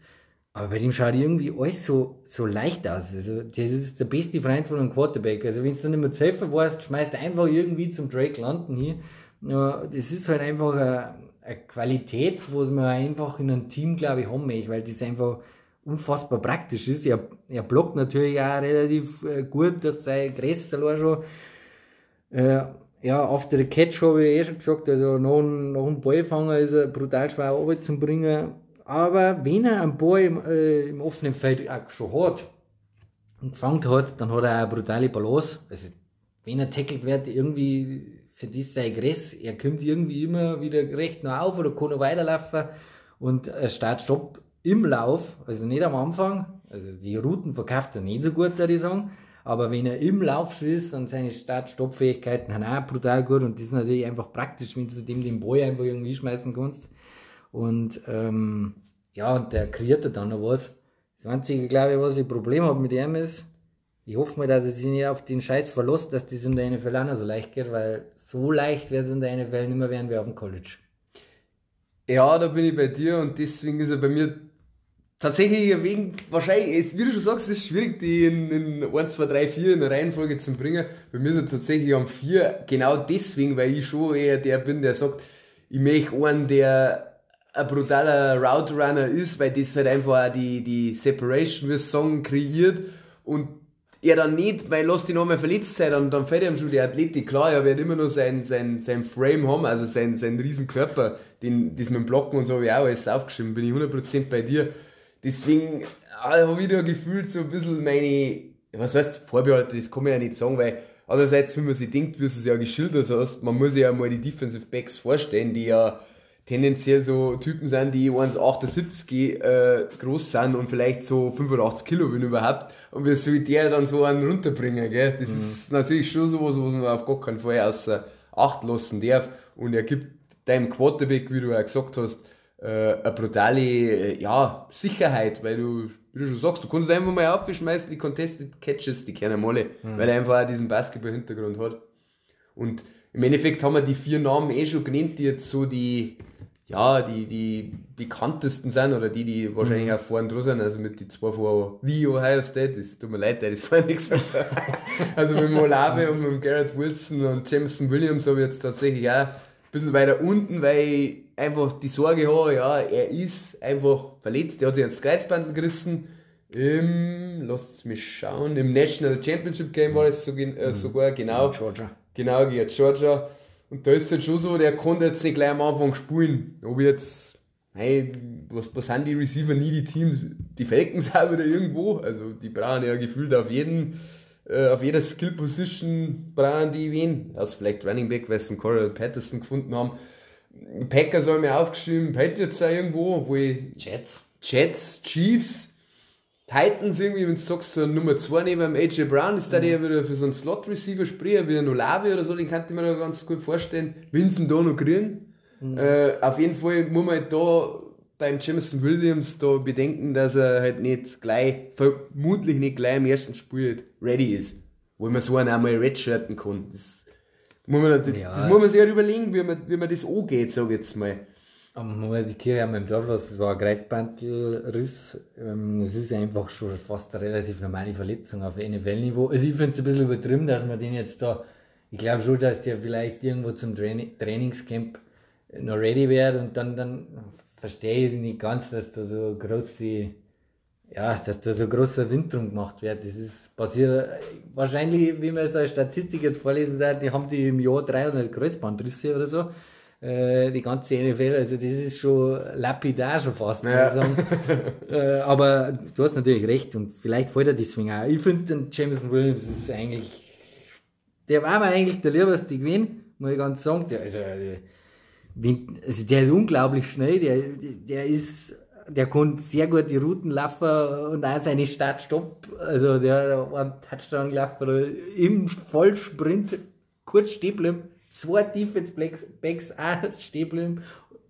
Aber bei dem schaut irgendwie alles so, so leicht aus. Also, das ist der beste Freund von einem Quarterback. Also, wenn du nicht mehr zu helfen weißt, schmeißt einfach irgendwie zum Drake landen hier. Ja, das ist halt einfach eine, eine Qualität, wo man einfach in einem Team, glaube ich, haben möchte, weil das einfach unfassbar praktisch ist. Er, er blockt natürlich auch relativ äh, gut durch sein Größe schon. Äh, ja, auf der Catch habe ich eh schon gesagt, also nach, nach dem Ballfanger ist er brutal schwer zu bringen. aber wenn er einen Ball im, äh, im offenen Feld auch schon hat und gefangen hat, dann hat er eine brutale Balance. Also, wenn er tackelt wird, irgendwie für das sei Gress, er kommt irgendwie immer wieder recht noch auf oder kann noch weiterlaufen und Start-Stopp im Lauf, also nicht am Anfang, also die Routen verkauft er nicht so gut, würde ich sagen, aber wenn er im Lauf schon ist und seine Start-Stopp-Fähigkeiten haben auch brutal gut und das ist natürlich einfach praktisch, wenn du dem den Ball einfach irgendwie schmeißen kannst. Und ähm, ja, und der kreiert dann noch was. Das einzige, glaube ich, was ich Problem habe mit ihm ist, ich hoffe mal, dass er sich nicht auf den Scheiß verlässt, dass das in der NFL auch noch so leicht geht, weil so leicht wird es in der NFL nicht mehr werden wie auf dem College. Ja, da bin ich bei dir und deswegen ist er bei mir tatsächlich wegen, wahrscheinlich, wie du schon sagst, es ist schwierig, die in, in 1, 2, 3, 4 in der Reihenfolge zu bringen. Bei mir ist er tatsächlich am 4, genau deswegen, weil ich schon eher der bin, der sagt, ich möchte einen, der ein brutaler Route Runner ist, weil das halt einfach auch die, die Separation, wie Song kreiert und er dann nicht, weil lass die nochmal verletzt sein, dann, dann fällt ihm schon die Athletik. Klar, er wird immer noch sein, sein, sein Frame haben, also sein, sein riesen Körper, den, das mit dem Blocken und so habe ich auch alles aufgeschrieben, bin ich 100% bei dir. Deswegen habe ich da gefühlt so ein bisschen meine, was heißt Vorbehalte, das kann man ja nicht sagen, weil andererseits, wenn man sich denkt, wie du es ja geschildert hast, man muss sich ja mal die Defensive Backs vorstellen, die ja tendenziell so Typen sind, die 1,78 äh, groß sind und vielleicht so 85 Kilo, wenn überhaupt. Und wie soll der dann so einen runterbringen, gell? Das mhm. ist natürlich schon sowas, was man auf gar keinen Fall außer Acht lassen darf. Und er gibt deinem Quarterback, wie du ja gesagt hast, eine brutale äh, ja, Sicherheit, weil du, wie du schon sagst, du kannst einfach mal aufschmeißen, die Contested Catches, die kennen alle, mhm. weil er einfach auch diesen Basketball-Hintergrund hat. Und im Endeffekt haben wir die vier Namen eh schon genannt, die jetzt so die, ja, die, die bekanntesten sind oder die, die wahrscheinlich mhm. auch vorne dran sind. Also mit den zwei von The Ohio State, das tut mir leid, ich das vorhin nicht gesagt *laughs* also mit Molave und mit Garrett Wilson und Jameson Williams habe ich jetzt tatsächlich auch ein bisschen weiter unten, weil einfach die Sorge habe, ja, er ist einfach verletzt, er hat sich ins Kreuzband gerissen. Im, lasst mich schauen, im National Championship Game war es sogar, äh, mhm. sogar genau. Georgia. Genau, gegen Georgia. Und da ist es halt schon so, der konnte jetzt nicht gleich am Anfang spielen. Ob jetzt, hey, was, was sind die Receiver nie die Teams? Die Falcons *laughs* auch wieder irgendwo. Also die brauchen ja gefühlt auf jeden, äh, auf jeder Skill Position brauchen die wen. Das vielleicht Running Back, weil sie einen Coral Patterson gefunden haben. Packers haben mir aufgeschrieben, Patriots da irgendwo, wo ich. Jets. Jets, Chiefs. Titans irgendwie, wenn du sagst, so Nummer 2 neben dem AJ Brown, ist da mhm. der wieder für so einen Slot-Receiver sprechen, wie ein Olavi oder so, den könnte ich mir da ganz gut vorstellen. Vincent da noch kriegen. Mhm. Äh, auf jeden Fall muss man halt da beim Jameson Williams da bedenken, dass er halt nicht gleich, vermutlich nicht gleich im ersten Spiel ready ist. Wo man so einen einmal redshirten kann. Das muss man, das, ja. das muss man sich halt überlegen, wie man, wie man das angeht, sag ich jetzt mal. Aber die Kirche haben im Dorf, das war ein Kreuzbandelriss. Ähm, das ist einfach schon fast eine relativ normale Verletzung auf NFL-Niveau. Also ich finde es ein bisschen übertrieben, dass man den jetzt da, ich glaube schon, dass der vielleicht irgendwo zum Training, Trainingscamp noch ready wird und dann, dann verstehe ich nicht ganz, dass da so große, ja, dass da so großer Wind drum gemacht wird. Das ist passiert, wahrscheinlich, wie man so eine Statistik jetzt vorlesen darf, die haben die im Jahr 300 Kreuzbandrisse oder so äh, die ganze NFL, also das ist schon lapidar schon fast, ja. sagen. *laughs* äh, aber du hast natürlich recht und vielleicht fällt er deswegen auch. Ich finde, den Jameson Williams ist eigentlich, der war mir eigentlich der liebste gewesen, muss ich ganz sagen. Der, also, also der ist unglaublich schnell, der, der ist der kann sehr gut die Routen laufen und auch seine Start-Stopp, also der hat einen Touchdown gelaufen, im Vollsprint kurz stehen bleiben zwei Defense Backs auch stehen bleiben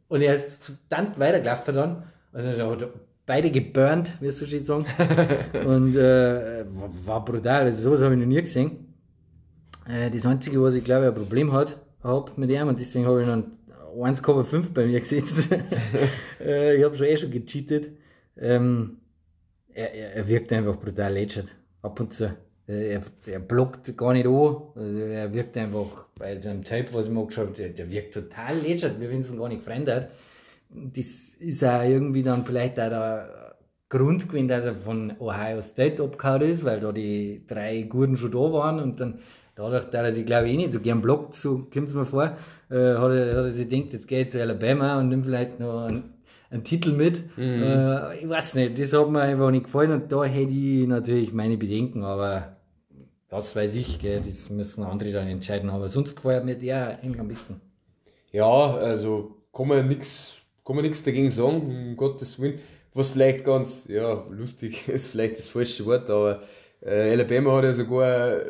und er ist dann weitergelaufen dann und dann hat beide geburnt, wirst du schon sagen. *laughs* und äh, war brutal, also sowas habe ich noch nie gesehen. Äh, das Einzige, was ich glaube, ein Problem hat, hab mit ihm und deswegen habe ich dann 1,5 bei mir gesetzt. *laughs* äh, ich habe schon eh schon gecheatet. Ähm, er, er, wirkt einfach brutal legit. Ab und zu. Äh, er, er blockt gar nicht an. Also er wirkt einfach bei dem Tape, was ich mal geschaut habe, der, der wirkt total legit, wie wenn es ihn gar nicht gefreut hat. Das ist auch irgendwie dann vielleicht auch der Grund gewesen, dass er von Ohio State abgehauen ist, weil da die drei Guten schon da waren und dann dadurch, dass er sich glaube ich eh nicht so gern blockt, so kommt es mir vor, äh, hat, er, hat er sich gedacht, jetzt geht er zu Alabama und nimmt vielleicht noch einen, einen Titel mit. Mhm. Äh, ich weiß nicht, das hat mir einfach nicht gefallen und da hätte ich natürlich meine Bedenken, aber was weiß ich, gell, das müssen andere dann entscheiden. Aber sonst gefällt mir der eigentlich am besten. Ja, also kann man nichts kann man nichts dagegen sagen, um Gottes Willen. Was vielleicht ganz, ja, lustig *laughs* ist, vielleicht das falsche Wort, aber äh, Alabama hat ja sogar,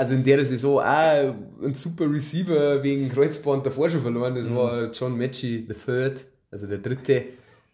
also in der Saison auch einen super Receiver wegen Kreuzband davor schon verloren. Das mhm. war John Matchy the Third, also der dritte.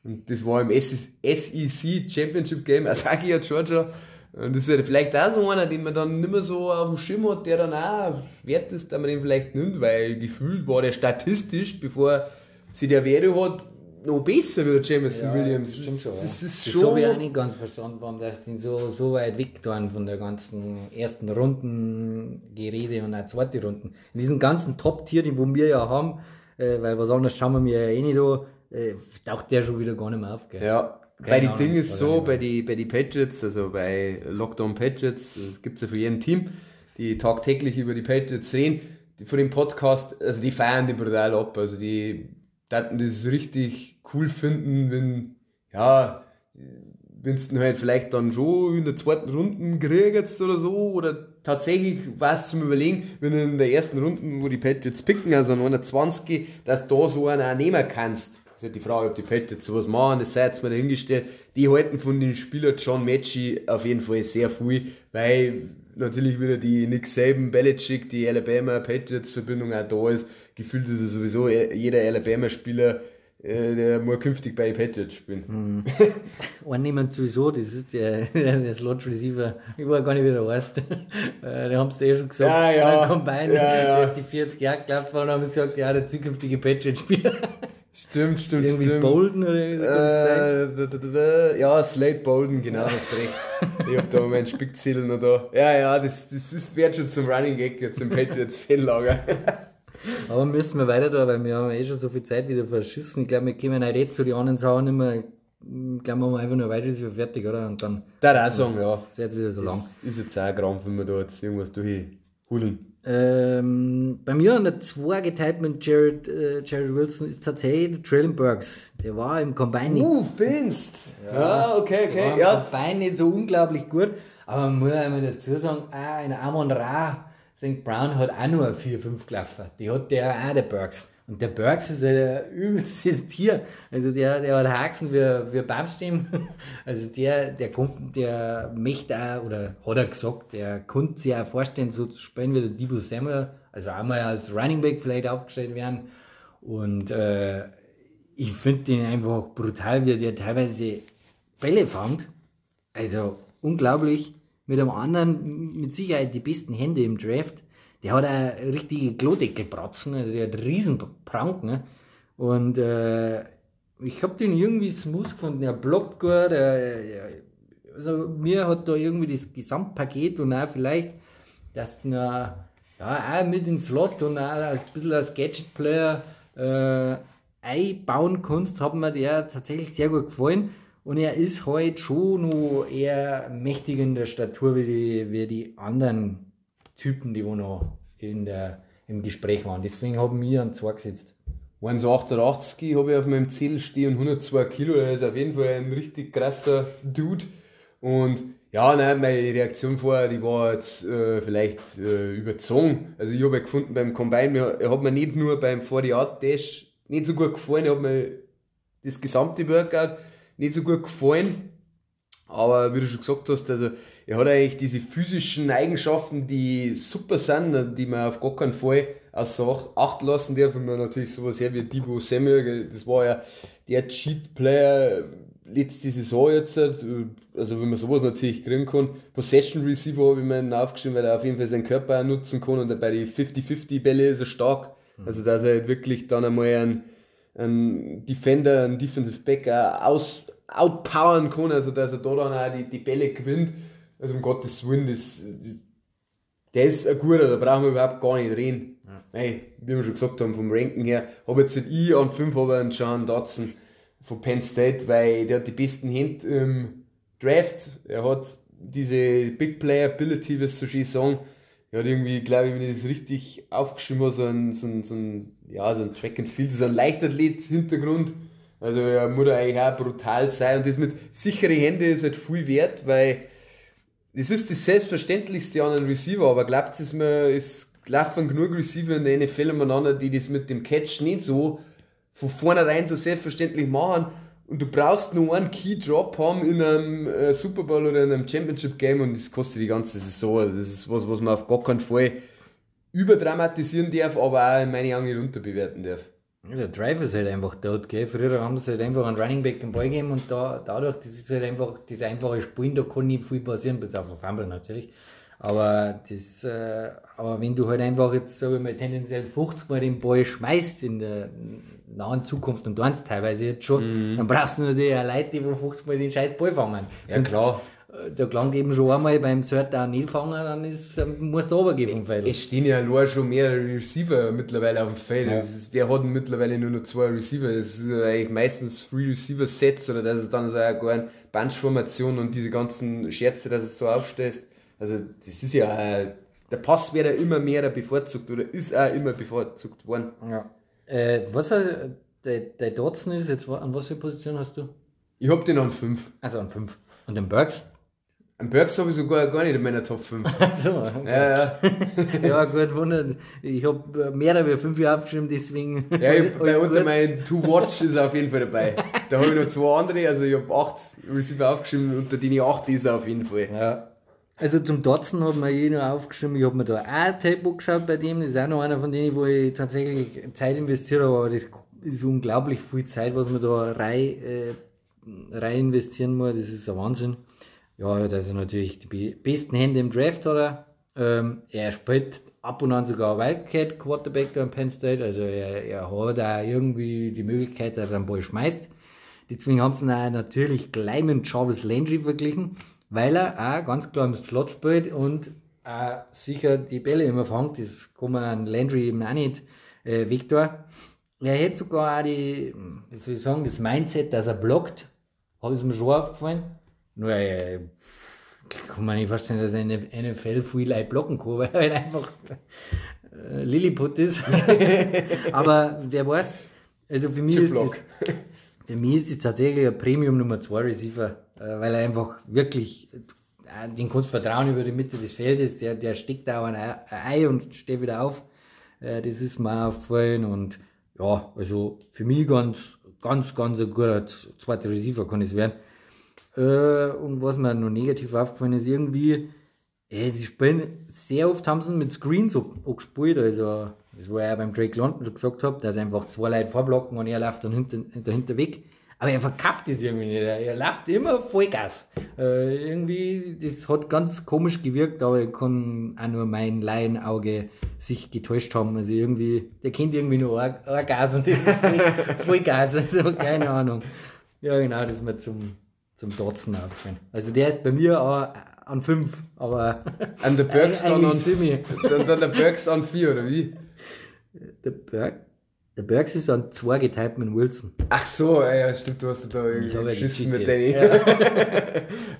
Und das war im SEC Championship Game, *laughs* Asagia Georgia. Und das ist ja vielleicht auch so einer, den man dann nicht mehr so auf dem Schirm hat, der dann auch wert ist, dass man den vielleicht nimmt, weil gefühlt war der statistisch, bevor sie der Werte hat, noch besser wie der Jameson ja, Williams. Das stimmt schon. Das, ja. ist das habe ich auch nicht ganz verstanden, warum das den so, so weit weg tun von der ganzen ersten Runden Gerede und auch zweite Runden. In diesen ganzen Top-Tier, die wir ja haben, äh, weil was anderes schauen wir mir ja eh nicht an, äh, taucht der schon wieder gar nicht mehr auf. Gell? Ja, bei den Dingen ist so, bei den bei die Patriots, also bei Lockdown Patriots, es gibt ja für jeden Team, die tagtäglich über die Patriots sehen, die von dem Podcast, also die feiern die brutal ab. Also die daten das richtig cool finden, wenn, ja, wenn du halt vielleicht dann schon in der zweiten Runde kriegst oder so, oder tatsächlich was zum Überlegen, wenn du in der ersten Runde, wo die Patriots picken, also an 120, dass du da so einen auch nehmen kannst. Das ist halt die Frage, ob die Patriots sowas machen, das sei jetzt mal dahingestellt. Die halten von den Spielern John Matchy auf jeden Fall sehr viel, weil natürlich wieder die Nick Saban, Belichick, die Alabama Patriots Verbindung auch da ist. Gefühlt ist es sowieso jeder Alabama Spieler, äh, der muss künftig bei den Patriots spielen. Mhm. *laughs* Annehmend sowieso, das ist der, *laughs* der Slot Receiver, ich weiß gar nicht, wie der heißt. Da haben sie eh schon gesagt, ja, ja. Combine, ja, ja. die 40 Jahre gelaufen und haben gesagt, ja, der zukünftige Patriots-Spieler. *laughs* Stimmt, stimmt, Irgendwie stimmt. Bolden oder äh, da, da, da, Ja, Slate Bolden, genau, hast recht. ich hab da meinen Spickzettel noch da. Ja, ja, das, das, das wird schon zum Running Gag jetzt im Patriots-Fanlager. *laughs* Aber müssen wir weiter da, weil wir haben eh schon so viel Zeit wieder verschissen. Ich glaube, wir kommen auch nicht zu den anderen Sachen nicht mehr. Ich glaube, wir machen einfach nur weiter, ist wir fertig, oder? Und dann. Da auch sagen, ja. Das wird jetzt wieder so das lang. Ist jetzt auch ein Krampf, wenn wir da jetzt irgendwas durchhudeln. Ähm, bei mir an der 2 geteilt mit Jared, äh, Jared Wilson ist tatsächlich Traylon Burks. Der war im Combine Uh, Finst! Ja, ja, okay, okay. Der war im ja. Combine nicht so unglaublich gut, aber man muss einmal dazu sagen, auch in Amon Ra, St. Brown hat auch nur 4-5 gelaufen. Die hat der auch, der Burks. Und der Burks ist ein *laughs* übelstes Tier. Also der, der hat Haxen wie, wie Baumstämme. *laughs* Also der, der, kommt, der möchte auch, oder hat er gesagt, der konnte sich auch vorstellen, so zu spielen wie der Debo Samuel. Also einmal als Running Back vielleicht aufgestellt werden. Und äh, ich finde den einfach brutal, wie der teilweise Bälle fängt. Also unglaublich. Mit einem anderen, mit Sicherheit die besten Hände im Draft der hat eine richtige Klodeckelbratzen, also der hat riesen Prank, ne? Und äh, ich habe den irgendwie smooth gefunden, er blockt gut, er, also mir hat da irgendwie das Gesamtpaket und auch vielleicht, dass du ja, auch mit ins Slot und auch ein bisschen als Gadget-Player äh, einbauen kannst, hat mir der tatsächlich sehr gut gefallen. Und er ist halt schon noch eher mächtig in der Statur wie die, wie die anderen Typen, die wo noch in der, im Gespräch waren. Deswegen haben wir einen 2 gesetzt. 1,88 habe ich auf meinem Ziel stehen, 102 Kilo. Er ist auf jeden Fall ein richtig krasser Dude. Und ja, nein, meine Reaktion vorher, die war jetzt äh, vielleicht äh, überzogen. Also ich habe ja gefunden beim Combine, er hat mir nicht nur beim 40 Art Dash nicht so gut gefallen, er hat mir das gesamte Workout nicht so gut gefallen. Aber wie du schon gesagt hast, also er hat eigentlich diese physischen Eigenschaften, die super sind, die man auf gar keinen Fall außer Acht lassen darf. Wenn man natürlich sowas her wie Debo Samuel, das war ja der Cheat-Player letzte Saison jetzt, also wenn man sowas natürlich kriegen kann. Possession Receiver habe ich mir aufgeschrieben, weil er auf jeden Fall seinen Körper nutzen kann und bei den 50-50 Bälle ist er stark. Mhm. Also dass er halt wirklich dann einmal einen, einen Defender, einen Defensive Backer aus, outpowern kann, also dass er da dann auch die, die Bälle gewinnt. Also um Gottes Willen, das, der ist ein guter, da brauchen wir überhaupt gar nicht reden. Ja. Hey, wie wir schon gesagt haben, vom Ranken her, habe jetzt nicht ich an 5, aber einen Sean Dotson von Penn State, weil der hat die besten Hände im Draft. Er hat diese Big Player Ability, wie es so schön sagen. Er hat irgendwie, glaube ich, wenn ich das richtig aufgeschrieben habe, so ein, so ein, so ein, ja, so ein Track and Field, so ein Leichtathlet-Hintergrund Also er muss eigentlich auch brutal sein. Und das mit sichere Hände ist halt viel wert, weil das ist das Selbstverständlichste an einem Receiver, aber glaubt es mir, es laufen genug Receiver in der NFL umeinander, die das mit dem Catch nicht so von vornherein so selbstverständlich machen. Und du brauchst nur einen Key Drop haben in einem äh, Super Bowl oder in einem Championship Game und das kostet die ganze Saison. Also das ist was, was man auf gar keinen Fall überdramatisieren darf, aber auch in meine Augen nicht unterbewerten darf. Der Drive ist halt einfach dort, gell? Früher haben sie halt einfach einen Running Back den Ball gegeben und da, dadurch, das ist halt einfach, das einfache Spielen, da kann nicht viel passieren, bis auf ein Fumble natürlich. Aber das, äh, aber wenn du halt einfach jetzt, sag ich mal, tendenziell 50 Mal den Ball schmeißt in der nahen Zukunft und eins teilweise jetzt schon, mhm. dann brauchst du natürlich auch Leute, die 50 Mal den scheiß Ball fangen. Ja, Sonst, klar der klang eben schon einmal beim Third Down nicht fangen, dann ist, muss der runtergehen vom Feld. Es stehen ja nur schon mehr Receiver mittlerweile auf dem Feld. Ja. Ist, wir hatten mittlerweile nur noch zwei Receiver. Es ist eigentlich meistens Three Receiver Sets oder das ist dann so eine, gar eine Bunch-Formation und diese ganzen Scherze, dass es so aufstellst. Also, das ist ja, äh, der Pass ja immer mehr bevorzugt oder ist auch immer bevorzugt worden. Ja. Äh, was der Dotson ist jetzt, an was für Position hast du? Ich hab den an 5. Also an 5. Und den Burks? Ein Burks habe ich sogar gar nicht in meiner Top 5. *laughs* so, okay. Ja, ja. *laughs* ja, gut, wundert. Ich habe mehr als fünf Jahre aufgeschrieben, deswegen. Ja, ich, *laughs* bei unter meinen To Watch ist er auf jeden Fall dabei. Da habe ich noch zwei andere, also ich habe acht Receiver aufgeschrieben, unter denen acht ist er auf jeden Fall. Ja. Also zum Dotson hat man eh noch aufgeschrieben, ich habe mir da auch ein Tape geschaut bei dem, das ist auch noch einer von denen, wo ich tatsächlich Zeit investiere, aber das ist unglaublich viel Zeit, was man da rein, äh, rein investieren muss, das ist ein Wahnsinn. Ja, also natürlich die besten Hände im Draft hat er. Ähm, er spielt ab und an sogar Wildcat Quarterback da in Penn State. Also er, er hat auch irgendwie die Möglichkeit, dass er einen Ball schmeißt. Deswegen haben sie ihn auch natürlich gleich mit Jarvis Landry verglichen, weil er auch ganz klar im Slot spielt und auch sicher die Bälle immer fängt. Das kann man an Landry eben auch nicht äh, weg Er hätte sogar auch die, wie soll ich sagen, das Mindset, dass er blockt. Habe ich mir schon aufgefallen. Nur, äh, kann man nicht vorstellen, dass eine NFL viel Leute blocken kann, *laughs* weil er halt einfach äh, Lilliput ist. *laughs* Aber wer weiß, also für mich, ist es, *laughs* für mich ist es tatsächlich ein Premium Nummer 2 Receiver, äh, weil er einfach wirklich, äh, den kannst vertrauen über die Mitte des Feldes, der, der steckt da ein Ei und steht wieder auf. Äh, das ist mir aufgefallen und ja, also für mich ganz, ganz, ganz ein guter zweiter Receiver kann es werden. Äh, und was mir noch negativ aufgefallen ist, irgendwie, äh, sie spielen, sehr oft haben sie mit Screens auch gespielt, also, das war ja beim Drake London schon gesagt habe, dass einfach zwei Leute vorblocken und er läuft dann hinter, dahinter weg. Aber er verkauft das irgendwie nicht. Er, läuft immer Vollgas. Äh, irgendwie, das hat ganz komisch gewirkt, aber ich kann auch nur mein Laienauge sich getäuscht haben. Also irgendwie, der kennt irgendwie nur ein, ein Gas und das ist voll, *laughs* Vollgas. Also keine Ahnung. Ja, genau, das ist mir zum, zum Dotzen aufgefallen. Also der ist bei mir auch an 5, aber. *laughs* An der Burks dann an dann, dann der Burks an 4, oder wie? Der Burks? Der Burks ist an 2 geteilt mit Wilson. Ach so, ja, stimmt, du hast da irgendwie geschissen mit denen. Ja.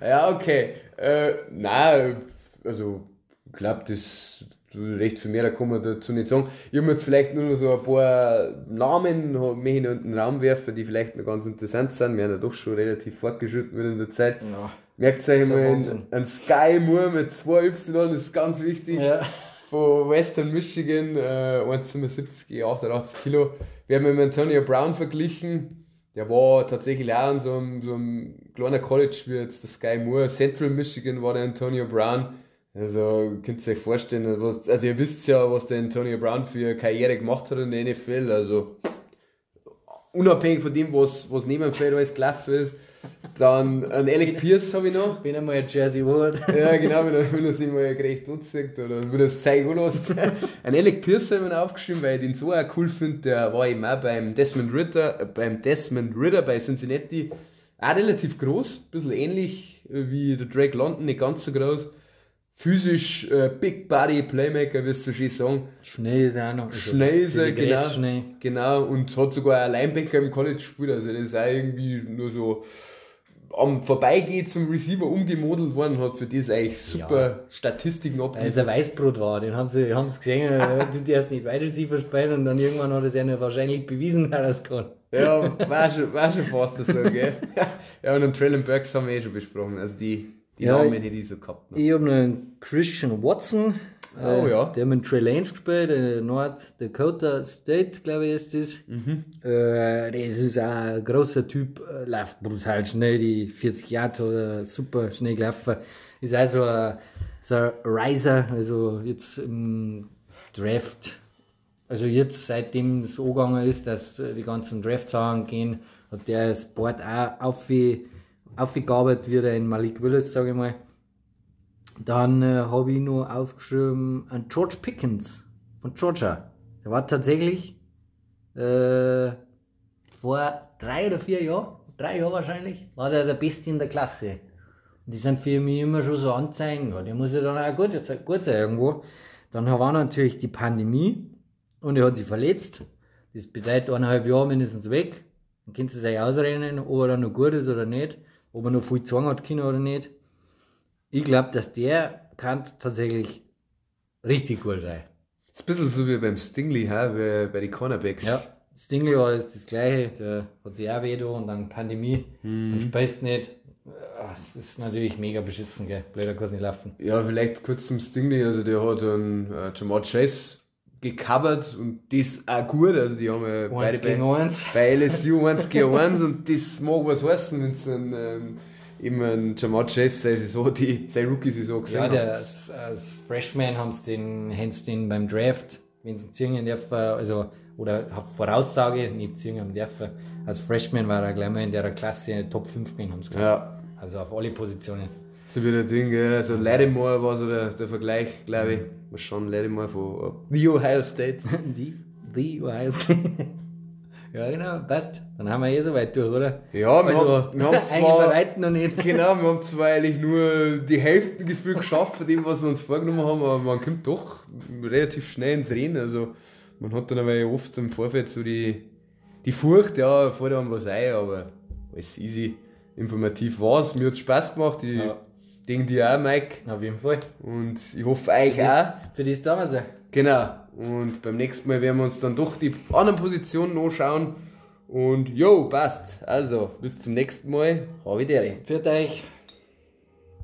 *laughs* ja, okay. Äh, nein, also, ich glaube, das recht viel mehr, da kann man dazu nicht sagen. Ich habe jetzt vielleicht nur noch so ein paar Namen mehr in den Raum werfen, die vielleicht noch ganz interessant sind. Wir haben ja doch schon relativ fortgeschritten in der Zeit. Ja. Merkt euch mal ein Sky Moore mit 2 Y, das ist ganz wichtig. Ja. Von Western Michigan, äh, 1,70, 88 Kilo. Wir haben mit Antonio Brown verglichen. Der war tatsächlich auch an so einem, so einem kleinen College wie jetzt der Sky Moore. Central Michigan war der Antonio Brown also könnt ihr euch vorstellen, was, also ihr wisst ja, was der Antonio Brown für eine Karriere gemacht hat in der NFL. Also unabhängig von dem, was, was neben dem Feld alles gelaufen ist. Dann ein Alec Pierce habe ich noch. Wenn er mal ein Jersey Ward. Ja, genau, wenn er, wenn er sich mal gerecht anzeigt oder wenn er es zeigen lässt. ein Alec Pierce habe ich noch aufgeschrieben, weil ich den so auch cool finde. Der war eben auch beim Desmond Ritter, äh, beim Desmond Ritter bei Cincinnati. Auch relativ groß, ein bisschen ähnlich wie der Drake London, nicht ganz so groß physisch äh, Big Body Playmaker, wirst du schon sagen. Schnell ist er auch noch. Also schnell ist er, genau. Schnell. Genau, und hat sogar einen Linebacker im College gespielt, also das ist auch irgendwie nur so am Vorbeigehen zum Receiver umgemodelt worden, hat für das eigentlich super ja. Statistiken abgeliefert. Als er Weißbrot war, den haben sie, haben sie gesehen, er tut erst nicht Wide Receiver spielen und dann irgendwann hat er es ja wahrscheinlich bewiesen, dass er es kann. ja, war schon, war schon fast so, gell? *laughs* ja, und den Traylon Burks haben wir eh schon besprochen. Also die, die Ja, Namen, die die so gehabt haben. Ich habe noch einen Christian Watson. Oh, äh, ja. Der hat mit Trey Lance gespielt, in North Dakota State, glaube ich, ist das. Mhm. Äh, das ist auch ein großer Typ, äh, läuft brutal schnell, die 40 Jahre oder super schnell gelaufen. Ist also ein, so ein Riser, also jetzt im Draft. Also jetzt, seitdem es angegangen ist, dass äh, die ganzen Draft-Sachen gehen, hat der Sport auch aufge- aufgearbeitet, wie der in Malik Willis, sage ich mal. Dann äh, habe ich noch aufgeschrieben an George Pickens von Georgia. Der war tatsächlich äh, vor drei oder vier Jahren, drei Jahre wahrscheinlich, war der der Beste in der Klasse. Und die sind für mich immer schon so Anzeigen, ja, der muss ja dann auch gut, gut sein irgendwo. Dann war natürlich die Pandemie und er hat sich verletzt. Das bedeutet eineinhalb Jahre mindestens weg. Dann könnt ihr sich ausrennen, ob er dann noch gut ist oder nicht, ob er noch viel Zwang hat können oder nicht. Ich glaube, dass der kann tatsächlich richtig gut sein. ist ein bisschen so wie beim Stingley, hä? Wie bei den Cornerbacks. Ja, Stingley war das, das gleiche, der hat sich auch weh und dann Pandemie, dann spielst nicht. Ah, Das ist natürlich mega beschissen, gell? Blöder kann es nicht laufen. Ja, vielleicht kurz zum Stingley. Also, der hat einen äh, Jamal Chase gecovert und das auch gut. Also, die haben ja beide bei, eins. bei LSU 1 gegen 1 und das mag was heißen, wenn es ein, ähm, eben ein Jamal Chase seine Saison, die, seine Rookie-Saison gesehen Ja, der, als, als Freshman haben sie den, haben sie den beim Draft, wenn sie ziehen dürfen, also, oder Voraussage, nicht ziehen haben dürfen. Als Freshman war er gleich mal in der Klasse Top 5 gewesen, haben sie gesagt. Ja, Also auf alle Positionen. So wie der Ding. Also, Lattimore war so der, der Vergleich, glaube ich. Was schon Lattimore von äh, The Ohio State. *laughs* Die, die heißt. *laughs* ja, genau, passt. Dann haben wir eh so weit durch, oder? Ja, wir also, haben, wir haben *laughs* eigentlich zwar. weitem noch nicht. Genau, wir haben zwar eigentlich nur die Hälfte Gefühl geschafft von dem, was wir uns vorgenommen haben, aber man kommt doch relativ schnell ins Rennen. Also man hat dann aber oft im Vorfeld so die, die Furcht, ja, vor dann was ein, aber alles easy, informativ war's. Mir hat Spaß gemacht, ich Ja. Denke dir auch, Mike. Auf jeden Fall. Und ich hoffe euch auch. Für das da wir Genau. Und beim nächsten Mal werden wir uns dann doch die anderen Positionen anschauen. Und jo, passt. Also, bis zum nächsten Mal. Habe ich dir. Für euch.